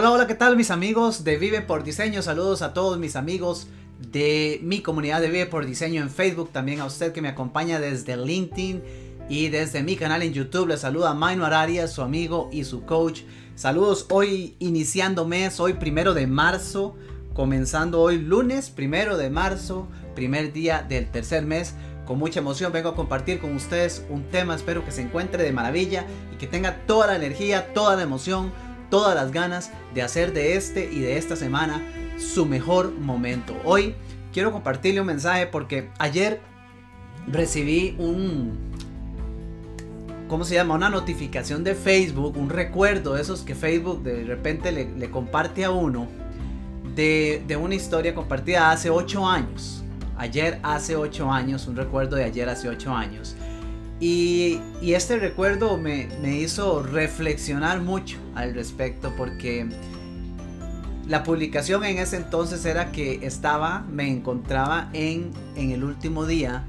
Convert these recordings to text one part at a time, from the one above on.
Hola, hola, ¿qué tal mis amigos de Vive por Diseño? Saludos a todos mis amigos de mi comunidad de Vive por Diseño en Facebook, también a usted que me acompaña desde LinkedIn y desde mi canal en YouTube. Le saluda Maynor Arias, su amigo y su coach. Saludos hoy iniciando mes, hoy primero de marzo, comenzando hoy lunes primero de marzo, primer día del tercer mes. Con mucha emoción vengo a compartir con ustedes un tema, espero que se encuentre de maravilla y que tenga toda la energía, toda la emoción todas las ganas de hacer de este y de esta semana su mejor momento. Hoy quiero compartirle un mensaje porque ayer recibí un, ¿cómo se llama? Una notificación de Facebook, un recuerdo de esos que Facebook de repente le, comparte a uno de, de, una historia compartida hace 8 años. Ayer hace 8 años, un recuerdo de ayer hace 8 años. Y, este recuerdo me, hizo reflexionar mucho al respecto porque la publicación en ese entonces era que estaba, me encontraba en, en el último día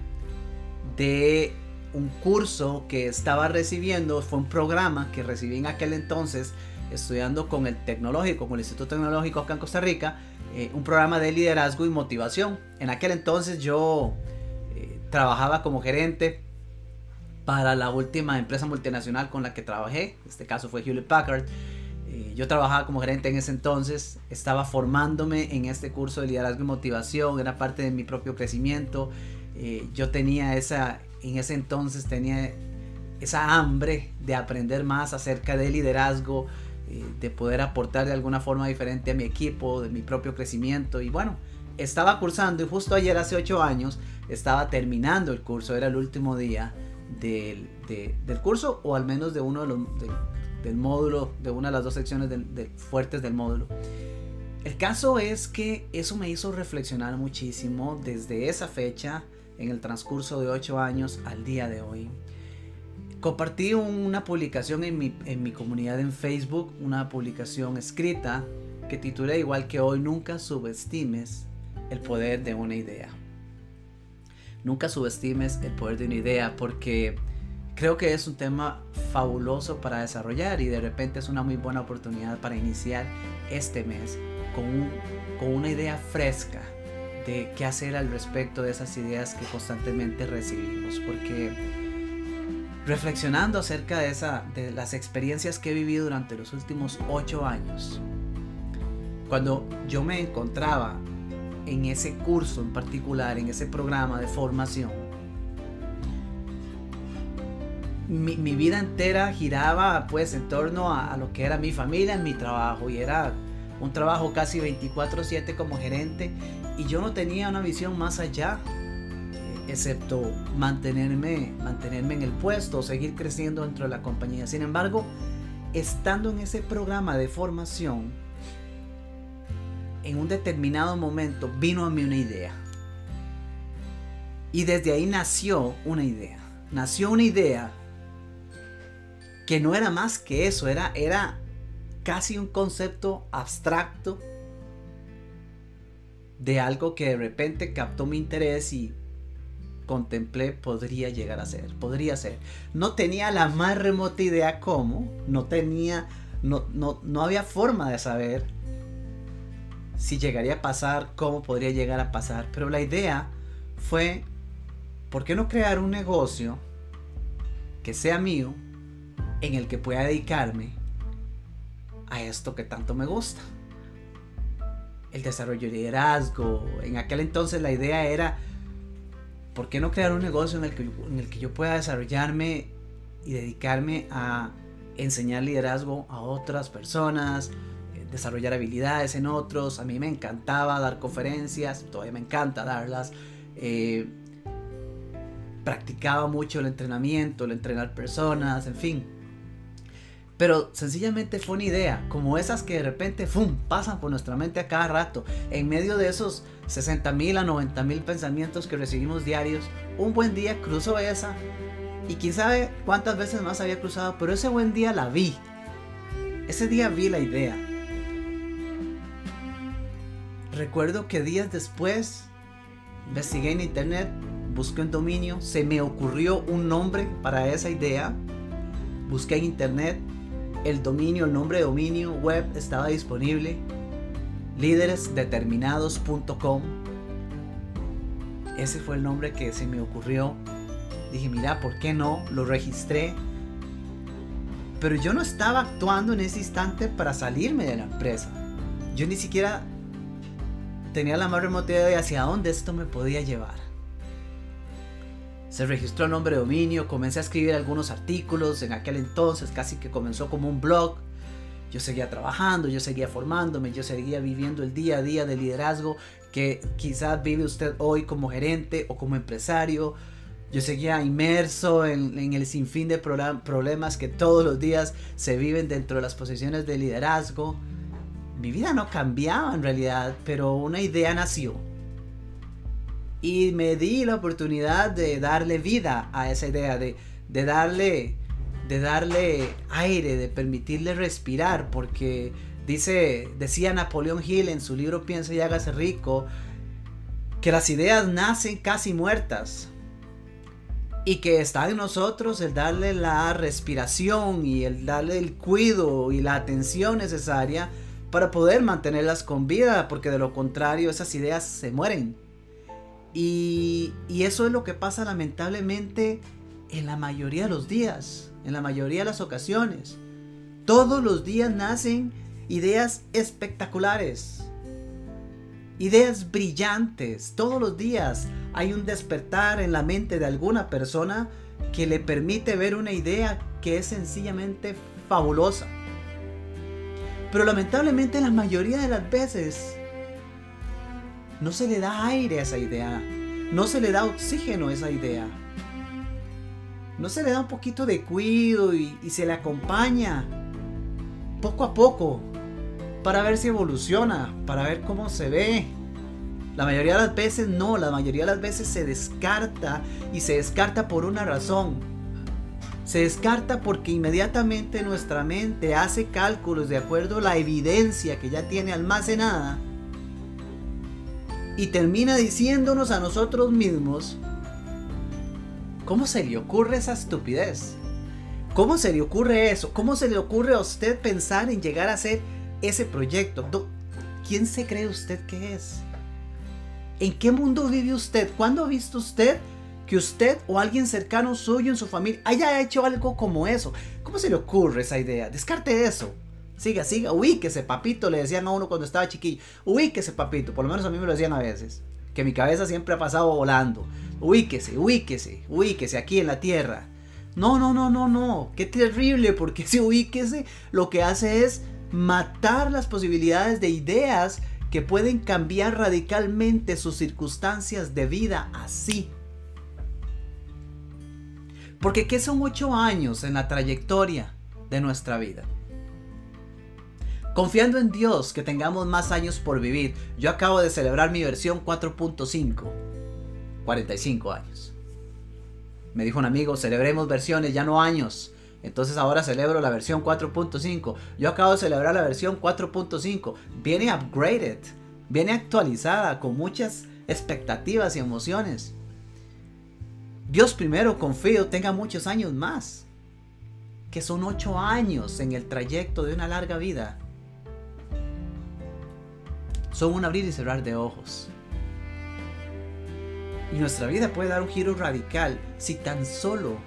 de un curso que estaba recibiendo, fue un programa que recibí en aquel entonces estudiando con el tecnológico, con el Instituto Tecnológico acá en Costa Rica, eh, un programa de liderazgo y motivación. En aquel entonces yo eh, trabajaba como gerente para la última empresa multinacional con la que trabajé, en este caso fue Hewlett Packard. Eh, yo trabajaba como gerente en ese entonces, estaba formándome en este curso de liderazgo y motivación, era parte de mi propio crecimiento. Eh, yo tenía esa, en ese entonces tenía esa hambre de aprender más acerca del liderazgo, eh, de poder aportar de alguna forma diferente a mi equipo, de mi propio crecimiento. Y bueno, estaba cursando y justo ayer hace ocho años estaba terminando el curso, era el último día del, curso o al menos de uno de los, del módulo, de una de las dos secciones fuertes del módulo. El caso es que eso me hizo reflexionar muchísimo desde esa fecha, en el transcurso de ocho años al día de hoy. Compartí una publicación en mi, en mi comunidad en Facebook, una publicación escrita que titulé igual que hoy, nunca subestimes el poder de una idea. Nunca subestimes el poder de una idea porque creo que es un tema fabuloso para desarrollar y de repente es una muy buena oportunidad para iniciar este mes con, con una idea fresca de qué hacer al respecto de esas ideas que constantemente recibimos. Porque reflexionando acerca de, esa, de las experiencias que he vivido durante los últimos ocho años, cuando yo me encontraba en ese curso en particular, en ese programa de formación, mi, vida entera giraba pues en torno a, lo que era mi familia, mi trabajo y era un trabajo casi 24/7 como gerente y yo no tenía una visión más allá excepto mantenerme, mantenerme en el puesto, seguir creciendo dentro de la compañía. Sin embargo, estando en ese programa de formación, en un determinado momento vino a mí una idea. Y desde ahí nació una idea. Nació una idea que no era más que eso, era, era casi un concepto abstracto de algo que de repente captó mi interés y contemplé podría llegar a ser, podría ser. No tenía la más remota idea cómo, no tenía, no, no, no había forma de saber si llegaría a pasar, cómo podría llegar a pasar. Pero la idea fue, ¿por qué no crear un negocio que sea mío, en el que pueda dedicarme a esto que tanto me gusta? El desarrollo de liderazgo. En aquel entonces la idea era, ¿por qué no crear un negocio en el que, en el que yo pueda desarrollarme y dedicarme a enseñar liderazgo a otras personas, desarrollar habilidades en otros. A mí me encantaba dar conferencias, todavía me encanta darlas. Eh, practicaba mucho el entrenamiento, el entrenar personas, en fin. Pero sencillamente fue una idea, como esas que de repente ¡fum! pasan por nuestra mente a cada rato. En medio de esos 60 mil a 90 mil pensamientos que recibimos diarios, un buen día cruzó esa. Y quién sabe cuántas veces más había cruzado, pero ese buen día la vi. Ese día vi la idea. Recuerdo que días después investigué en internet, busqué un dominio, se me ocurrió un nombre para esa idea, busqué en internet el dominio, el nombre de dominio web estaba disponible. Líderesdeterminados.com. Ese fue el nombre que se me ocurrió. Dije, mira, ¿por qué no? Lo registré. Pero yo no estaba actuando en ese instante para salirme de la empresa. Yo ni siquiera tenía la más remota idea de hacia dónde esto me podía llevar. Se registró el nombre de dominio, comencé a escribir algunos artículos, en aquel entonces casi que comenzó como un blog. Yo seguía trabajando, yo seguía formándome, yo seguía viviendo el día a día de liderazgo que quizás vive usted hoy como gerente o como empresario. Yo seguía inmerso en, el sinfín de problemas que todos los días se viven dentro de las posiciones de liderazgo. Mi vida no cambiaba en realidad, pero una idea nació. Y me di la oportunidad de darle vida a esa idea, de, darle, de darle aire, de permitirle respirar, porque dice, decía Napoleón Hill en su libro Piensa y hágase rico, que las ideas nacen casi muertas y que está en nosotros el darle la respiración y el darle el cuidado y la atención necesaria para poder mantenerlas con vida, porque de lo contrario esas ideas se mueren. Y, eso es lo que pasa lamentablemente en la mayoría de los días, en la mayoría de las ocasiones. Todos los días nacen ideas espectaculares, ideas brillantes. Todos los días hay un despertar en la mente de alguna persona que le permite ver una idea que es sencillamente fabulosa. Pero lamentablemente la mayoría de las veces no se le da aire a esa idea, no se le da oxígeno a esa idea. No se le da un poquito de cuidado y, se le acompaña poco a poco para ver si evoluciona, para ver cómo se ve. La mayoría de las veces no, la mayoría de las veces se descarta y se descarta por una razón. Se descarta porque inmediatamente nuestra mente hace cálculos de acuerdo a la evidencia que ya tiene almacenada y termina diciéndonos a nosotros mismos, ¿cómo se le ocurre esa estupidez? ¿Cómo se le ocurre eso? ¿Cómo se le ocurre a usted pensar en llegar a hacer ese proyecto? ¿Quién se cree usted que es? ¿En qué mundo vive usted? ¿Cuándo ha visto usted que usted o alguien cercano suyo en su familia haya hecho algo como eso? ¿Cómo se le ocurre esa idea? Descarte eso. Siga, siga, ese papito, le decían a uno cuando estaba chiquillo. ese papito, por lo menos a mí me lo decían a veces. Que mi cabeza siempre ha pasado volando. Ubíquese, ubíquese, ubíquese aquí en la tierra. No, no, no, no, no. Qué terrible, porque ese ubíquese lo que hace es matar las posibilidades de ideas que pueden cambiar radicalmente sus circunstancias de vida así. Porque ¿qué son ocho años en la trayectoria de nuestra vida? Confiando en Dios que tengamos más años por vivir, yo acabo de celebrar mi versión 4.5. 45 años. Me dijo un amigo, celebremos versiones, ya no años. Entonces ahora celebro la versión 4.5. Yo acabo de celebrar la versión 4.5. Viene upgraded, viene actualizada con muchas expectativas y emociones. Dios primero, confío, tenga muchos años más. Que son 8 años en el trayecto de una larga vida son un abrir y cerrar de ojos. Y nuestra vida puede dar un giro radical si tan solo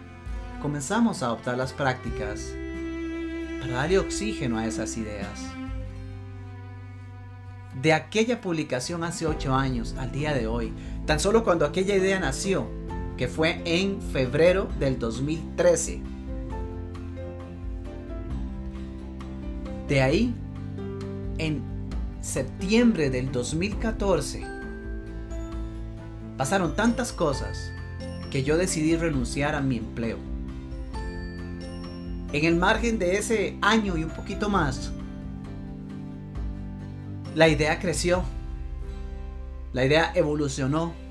comenzamos a adoptar las prácticas para darle oxígeno a esas ideas. De aquella publicación hace 8 años al día de hoy, tan solo cuando aquella idea nació, que fue en febrero del 2013. De ahí, en septiembre del 2014 pasaron tantas cosas que yo decidí renunciar a mi empleo. En el margen de ese año y un poquito más, la idea creció, la idea evolucionó,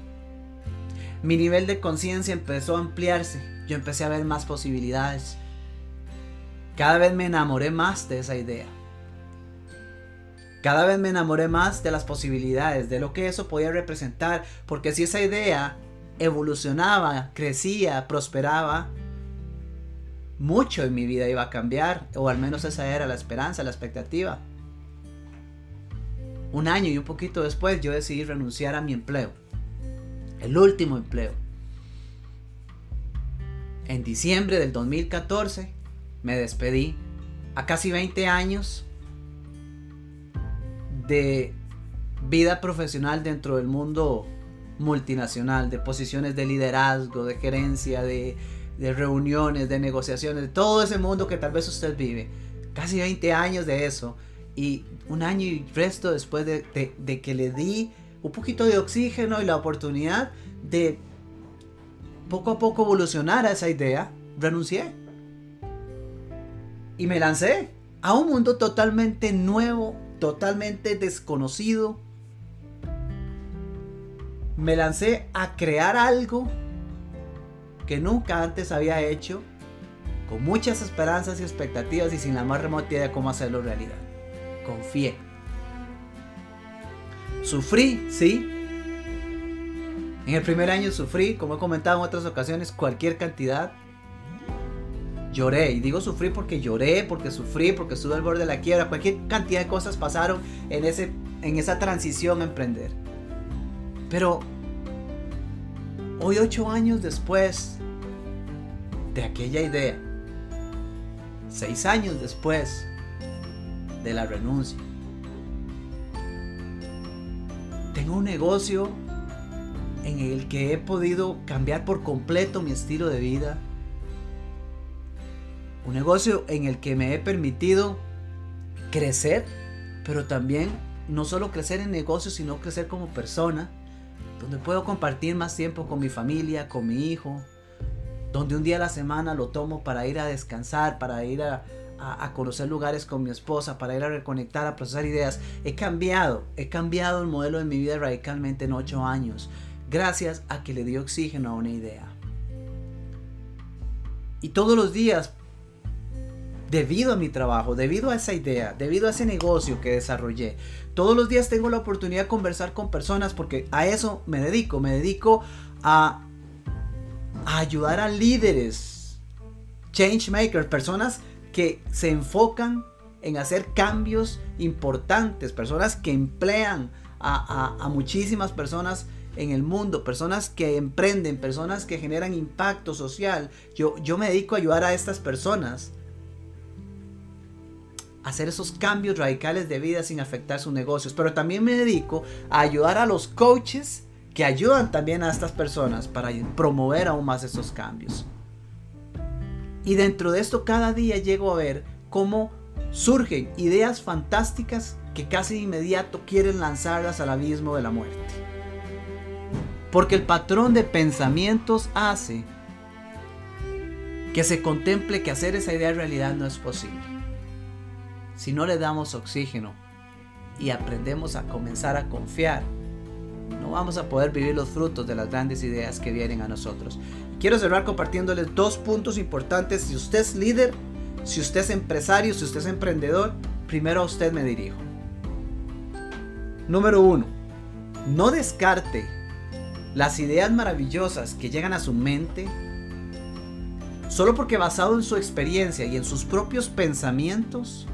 mi nivel de conciencia empezó a ampliarse, yo empecé a ver más posibilidades. Cada vez me enamoré más de esa idea. Cada vez me enamoré más de las posibilidades, de lo que eso podía representar, porque si esa idea evolucionaba, crecía, prosperaba, mucho en mi vida iba a cambiar, o al menos esa era la esperanza, la expectativa. Un año y un poquito después yo decidí renunciar a mi empleo, el último empleo. En diciembre del 2014 me despedí a casi 20 años de vida profesional dentro del mundo multinacional, de posiciones de liderazgo, de gerencia, de, reuniones, de negociaciones, de todo ese mundo que tal vez usted vive. Casi 20 años de eso. Y un año y resto después de, que le di un poquito de oxígeno y la oportunidad de poco a poco evolucionar a esa idea, renuncié. Y me lancé a un mundo totalmente nuevo, totalmente desconocido. Me lancé a crear algo que nunca antes había hecho, con muchas esperanzas y expectativas y sin la más remota idea de cómo hacerlo realidad. Confié. Sufrí, sí. En el primer año sufrí, como he comentado en otras ocasiones, cualquier cantidad lloré. Y digo sufrí porque lloré, porque sufrí, porque estuve al borde de la quiebra. Cualquier cantidad de cosas pasaron en, ese, en esa transición a emprender. Pero hoy, ocho años después de aquella idea, seis años después de la renuncia, tengo un negocio en el que he podido cambiar por completo mi estilo de vida. Un negocio en el que me he permitido crecer, pero también no solo crecer en negocios, sino crecer como persona, donde puedo compartir más tiempo con mi familia, con mi hijo, donde un día a la semana lo tomo para ir a descansar, para ir a, conocer lugares con mi esposa, para ir a reconectar, a procesar ideas. He cambiado, he cambiado el modelo de mi vida radicalmente en ocho años, gracias a que le di oxígeno a una idea. Y todos los días debido a mi trabajo, debido a esa idea, debido a ese negocio que desarrollé. Todos los días tengo la oportunidad de conversar con personas porque a eso me dedico. Me dedico a, ayudar a líderes, change makers, personas que se enfocan en hacer cambios importantes, personas que emplean a, a muchísimas personas en el mundo, personas que emprenden, personas que generan impacto social. Yo, yo me dedico a ayudar a estas personas hacer esos cambios radicales de vida sin afectar sus negocios. Pero también me dedico a ayudar a los coaches que ayudan también a estas personas para promover aún más esos cambios. Y dentro de esto cada día llego a ver cómo surgen ideas fantásticas que casi de inmediato quieren lanzarlas al abismo de la muerte. Porque el patrón de pensamientos hace que se contemple que hacer esa idea realidad no es posible si no le damos oxígeno y aprendemos a comenzar a confiar, no vamos a poder vivir los frutos de las grandes ideas que vienen a nosotros. Quiero cerrar compartiéndoles dos puntos importantes. Si usted es líder, si usted es empresario, si usted es emprendedor, primero a usted me dirijo. Número uno, no descarte las ideas maravillosas que llegan a su mente solo porque basado en su experiencia y en sus propios pensamientos,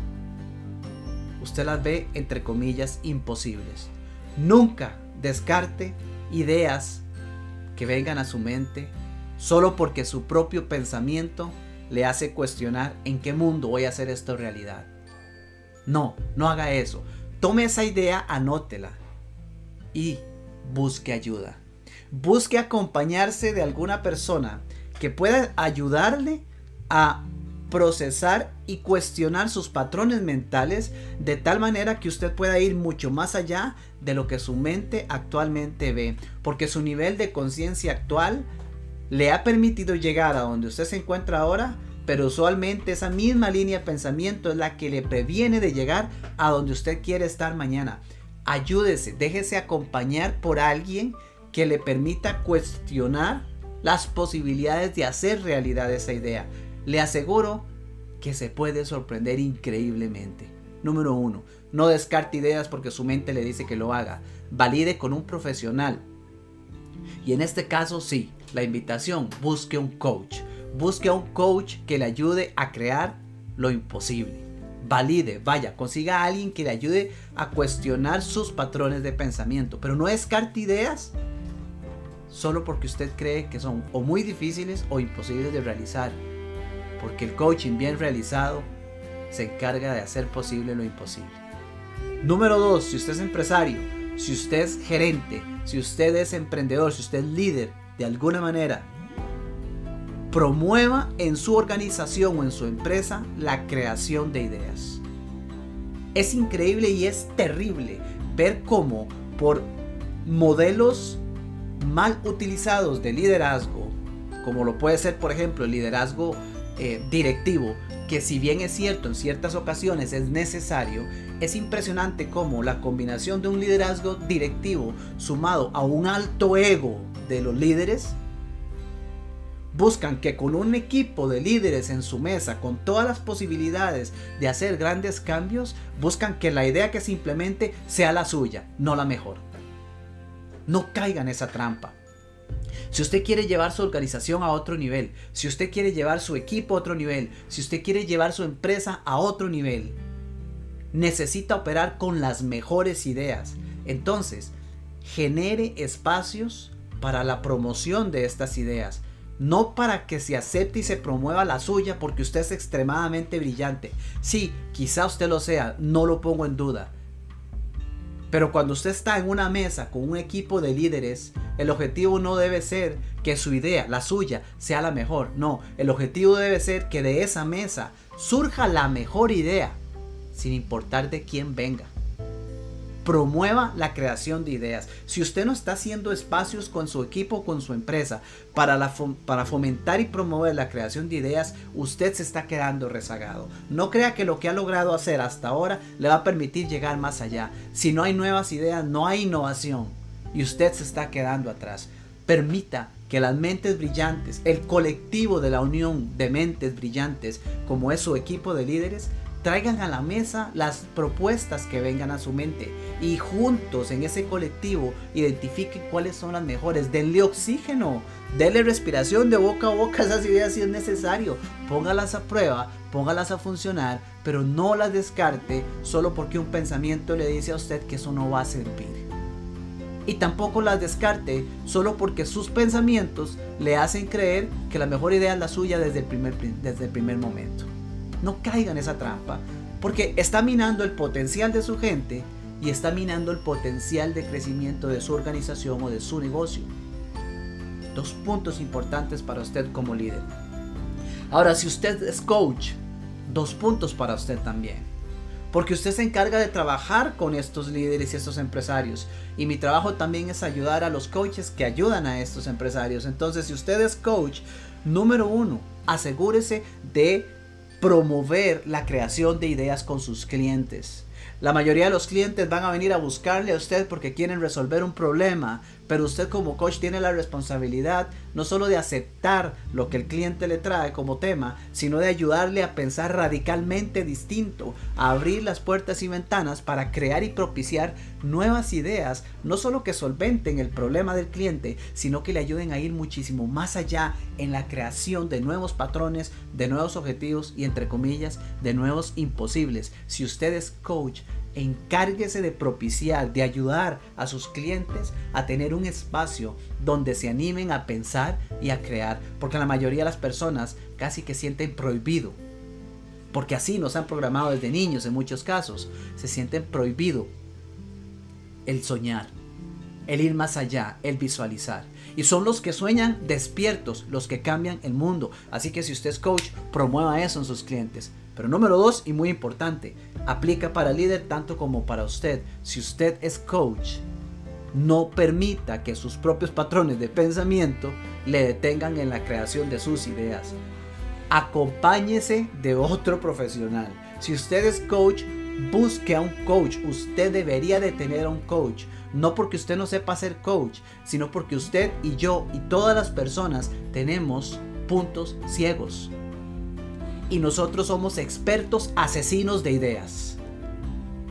usted las ve entre comillas imposibles. Nunca descarte ideas que vengan a su mente solo porque su propio pensamiento le hace cuestionar en qué mundo voy a hacer esto realidad. No, no haga eso. Tome esa idea, anótela y busque ayuda. Busque acompañarse de alguna persona que pueda ayudarle a procesar y cuestionar sus patrones mentales de tal manera que usted pueda ir mucho más allá de lo que su mente actualmente ve, porque su nivel de conciencia actual le ha permitido llegar a donde usted se encuentra ahora, pero usualmente esa misma línea de pensamiento es la que le previene de llegar a donde usted quiere estar mañana. Ayúdese, déjese acompañar por alguien que le permita cuestionar las posibilidades de hacer realidad esa idea le aseguro que se puede sorprender increíblemente. Número uno, no descarte ideas porque su mente le dice que lo haga. Valide con un profesional. Y en este caso sí, la invitación, busque un coach. busque a un coach que le ayude a crear lo imposible. Valide, vaya, consiga a alguien que le ayude a cuestionar sus patrones de pensamiento, pero no descarte ideas solo porque usted cree que son o muy difíciles o imposibles de realizar, porque el coaching bien realizado se encarga de hacer posible lo imposible. Número 2, si usted es empresario, si usted es gerente, si usted es emprendedor, si usted es líder de alguna manera, promueva en su organización o en su empresa la creación de ideas. Es increíble y es terrible ver cómo por modelos mal utilizados de liderazgo, como lo puede ser por ejemplo el liderazgo eh, directivo, que si bien es cierto en ciertas ocasiones es necesario, es impresionante cómo la combinación de un liderazgo directivo sumado a un alto ego de los líderes buscan que con un equipo de líderes en su mesa, con todas las posibilidades de hacer grandes cambios, buscan que la idea que se implemente sea la suya, no la mejor. No caiga en esa trampa. Si usted quiere llevar su organización a otro nivel, si usted quiere llevar su equipo a otro nivel, si usted quiere llevar su empresa a otro nivel, necesita operar con las mejores ideas. Entonces, genere espacios para la promoción de estas ideas. No para que se acepte y se promueva la suya porque usted es extremadamente brillante. Sí, quizá usted lo sea, no lo pongo en duda. Pero cuando usted está en una mesa con un equipo de líderes, el objetivo no debe ser que su idea, la suya, sea la mejor. No, el objetivo debe ser que de esa mesa surja la mejor idea, sin importar de quién venga promueva la creación de ideas. Si usted no está haciendo espacios con su equipo, con su empresa, para, para fomentar y promover la creación de ideas, usted se está quedando rezagado. No crea que lo que ha logrado hacer hasta ahora le va a permitir llegar más allá. Si no hay nuevas ideas, no hay innovación. Y usted se está quedando atrás. Permita que las mentes brillantes, el colectivo de la unión de mentes brillantes, como es su equipo de líderes, traigan a la mesa las propuestas que vengan a su mente y juntos en ese colectivo identifiquen cuáles son las mejores. Denle oxígeno, denle respiración de boca a boca esas ideas si es necesario. Póngalas a prueba, póngalas a funcionar, pero no las descarte solo porque un pensamiento le dice a usted que eso no va a servir. Y tampoco las descarte solo porque sus pensamientos le hacen creer que la mejor idea es la suya desde el primer, desde el primer momento. No caiga en esa trampa, porque está minando el potencial de su gente y está minando el potencial de crecimiento de su organización o de su negocio. Dos puntos importantes para usted como líder. Ahora, si usted es coach, dos puntos para usted también. Porque usted se encarga de trabajar con estos líderes y estos empresarios. Y mi trabajo también es ayudar a los coaches que ayudan a estos empresarios. Entonces, si usted es coach, número uno, asegúrese de promover la creación de ideas con sus clientes. La mayoría de los clientes van a venir a buscarle a usted porque quieren resolver un problema, pero usted como coach tiene la responsabilidad no solo de aceptar lo que el cliente le trae como tema, sino de ayudarle a pensar radicalmente distinto, a abrir las puertas y ventanas para crear y propiciar nuevas ideas, no solo que solventen el problema del cliente, sino que le ayuden a ir muchísimo más allá en la creación de nuevos patrones, de nuevos objetivos y entre comillas, de nuevos imposibles. Si usted es coach, encárguese de propiciar, de ayudar a sus clientes a tener un espacio donde se animen a pensar y a crear, porque la mayoría de las personas casi que sienten prohibido, porque así nos han programado desde niños en muchos casos, se sienten prohibido el soñar, el ir más allá, el visualizar. Y son los que sueñan despiertos, los que cambian el mundo. Así que si usted es coach, promueva eso en sus clientes. Pero número dos, y muy importante, aplica para líder tanto como para usted. Si usted es coach, no permita que sus propios patrones de pensamiento le detengan en la creación de sus ideas. Acompáñese de otro profesional. Si usted es coach, busque a un coach. Usted debería de tener a un coach. No porque usted no sepa ser coach, sino porque usted y yo y todas las personas tenemos puntos ciegos y nosotros somos expertos asesinos de ideas.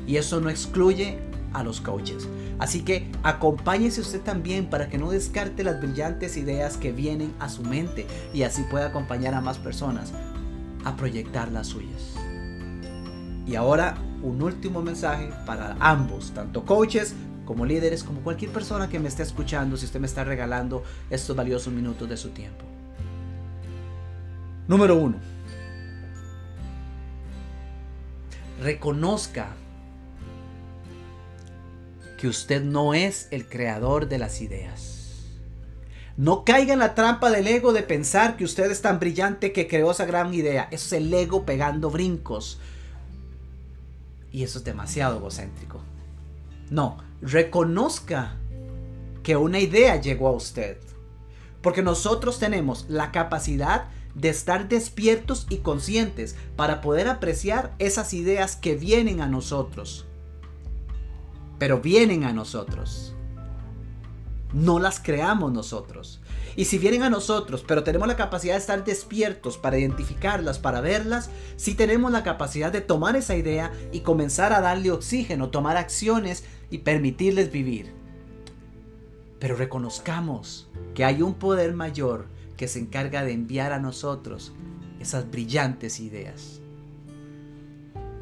Y eso no excluye a los coaches. Así que acompáñese usted también para que no descarte las brillantes ideas que vienen a su mente y así pueda acompañar a más personas a proyectar las suyas. Y ahora un último mensaje para ambos, tanto coaches como líderes, como cualquier persona que me esté escuchando, si usted me está regalando estos valiosos minutos de su tiempo. Número uno. Reconozca que usted no es el creador de las ideas. No caiga en la trampa del ego de pensar que usted es tan brillante que creó esa gran idea. Eso es el ego pegando brincos. Y eso es demasiado egocéntrico. No, reconozca que una idea llegó a usted. Porque nosotros tenemos la capacidad de estar despiertos y conscientes para poder apreciar esas ideas que vienen a nosotros pero vienen a nosotros. No las creamos nosotros. Y si vienen a nosotros, pero tenemos la capacidad de estar despiertos para identificarlas, para verlas, si tenemos la capacidad de tomar esa idea y comenzar a darle oxígeno, tomar acciones y permitirles vivir. Pero reconozcamos que hay un poder mayor que se encarga de enviar a nosotros esas brillantes ideas.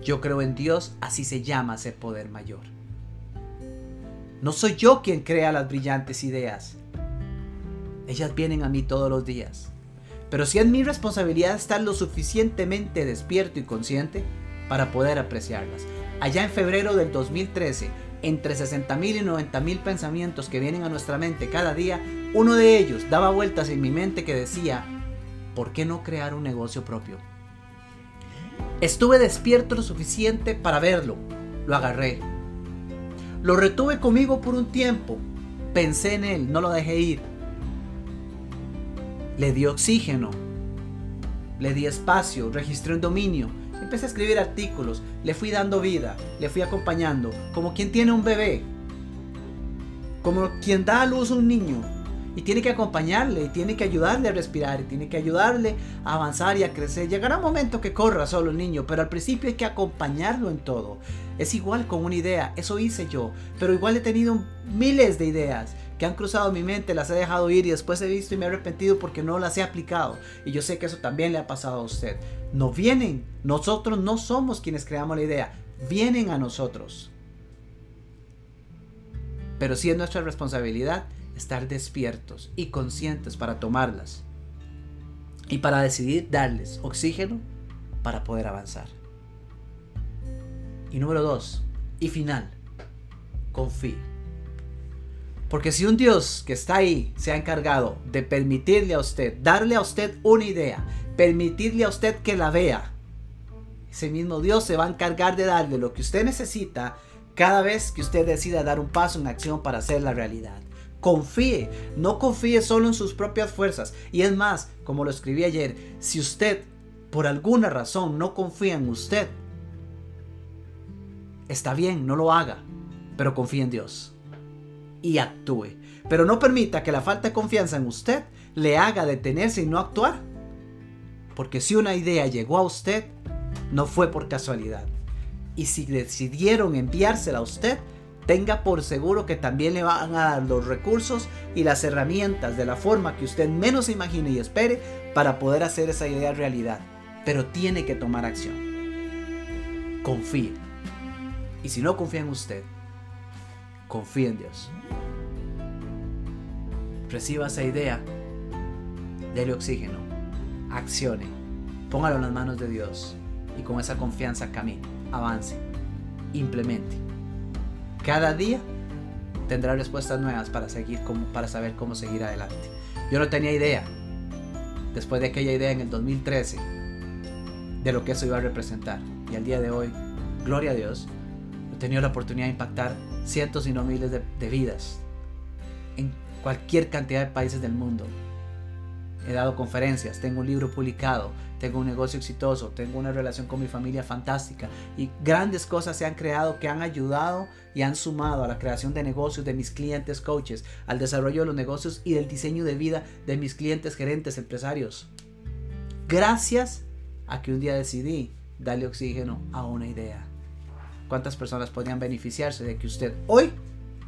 Yo creo en Dios, así se llama ese poder mayor. No soy yo quien crea las brillantes ideas. Ellas vienen a mí todos los días. Pero sí es mi responsabilidad estar lo suficientemente despierto y consciente para poder apreciarlas. Allá en febrero del 2013, entre 60.000 y 90.000 pensamientos que vienen a nuestra mente cada día, uno de ellos daba vueltas en mi mente que decía, ¿por qué no crear un negocio propio? Estuve despierto lo suficiente para verlo. Lo agarré, lo retuve conmigo por un tiempo. Pensé en él, no lo dejé ir. Le di oxígeno. Le di espacio, registré un dominio. Empecé a escribir artículos, le fui dando vida, le fui acompañando, como quien tiene un bebé, como quien da a luz a un niño y tiene que acompañarle y tiene que ayudarle a respirar y tiene que ayudarle a avanzar y a crecer. Llegará un momento que corra solo el niño, pero al principio hay que acompañarlo en todo. Es igual con una idea, eso hice yo, pero igual he tenido miles de ideas que han cruzado mi mente, las he dejado ir y después he visto y me he arrepentido porque no las he aplicado. Y yo sé que eso también le ha pasado a usted. No vienen, nosotros no somos quienes creamos la idea, vienen a nosotros. Pero sí es nuestra responsabilidad estar despiertos y conscientes para tomarlas y para decidir darles oxígeno para poder avanzar. Y número dos, y final, confíe. Porque si un Dios que está ahí se ha encargado de permitirle a usted, darle a usted una idea, permitirle a usted que la vea, ese mismo Dios se va a encargar de darle lo que usted necesita cada vez que usted decida dar un paso en acción para hacer la realidad. Confíe, no confíe solo en sus propias fuerzas. Y es más, como lo escribí ayer, si usted por alguna razón no confía en usted, Está bien, no lo haga, pero confíe en Dios y actúe. Pero no permita que la falta de confianza en usted le haga detenerse y no actuar. Porque si una idea llegó a usted, no fue por casualidad. Y si decidieron enviársela a usted, tenga por seguro que también le van a dar los recursos y las herramientas de la forma que usted menos imagine y espere para poder hacer esa idea realidad. Pero tiene que tomar acción. Confíe. Y si no confía en usted, confíe en Dios. Reciba esa idea, dele oxígeno, accione, póngalo en las manos de Dios y con esa confianza camine, avance, implemente. Cada día tendrá respuestas nuevas para, seguir para saber cómo seguir adelante. Yo no tenía idea, después de aquella idea en el 2013, de lo que eso iba a representar. Y al día de hoy, gloria a Dios, He tenido la oportunidad de impactar cientos y no miles de, vidas en cualquier cantidad de países del mundo. He dado conferencias, tengo un libro publicado, tengo un negocio exitoso, tengo una relación con mi familia fantástica y grandes cosas se han creado que han ayudado y han sumado a la creación de negocios de mis clientes coaches, al desarrollo de los negocios y del diseño de vida de mis clientes gerentes empresarios. Gracias a que un día decidí darle oxígeno a una idea. cuántas personas podrían beneficiarse de que usted hoy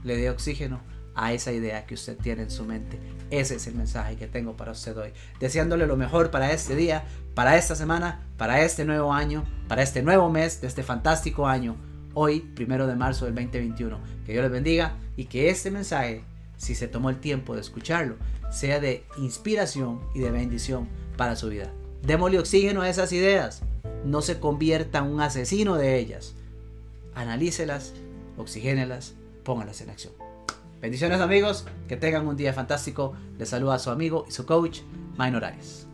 le dé oxígeno a esa idea que usted tiene en su mente. Ese es el mensaje que tengo para usted hoy. Deseándole lo mejor para este día, para esta semana, para este nuevo año, para este nuevo mes de este fantástico año. Hoy, primero de marzo del 2021. Que Dios les bendiga y que este mensaje, si se tomó el tiempo de escucharlo, sea de inspiración y de bendición para su vida. Démosle oxígeno a esas ideas. No se convierta en un asesino de ellas. Analícelas, oxigénelas, póngalas en acción. Bendiciones amigos, que tengan un día fantástico. Les saluda a su amigo y su coach, Minor Arias.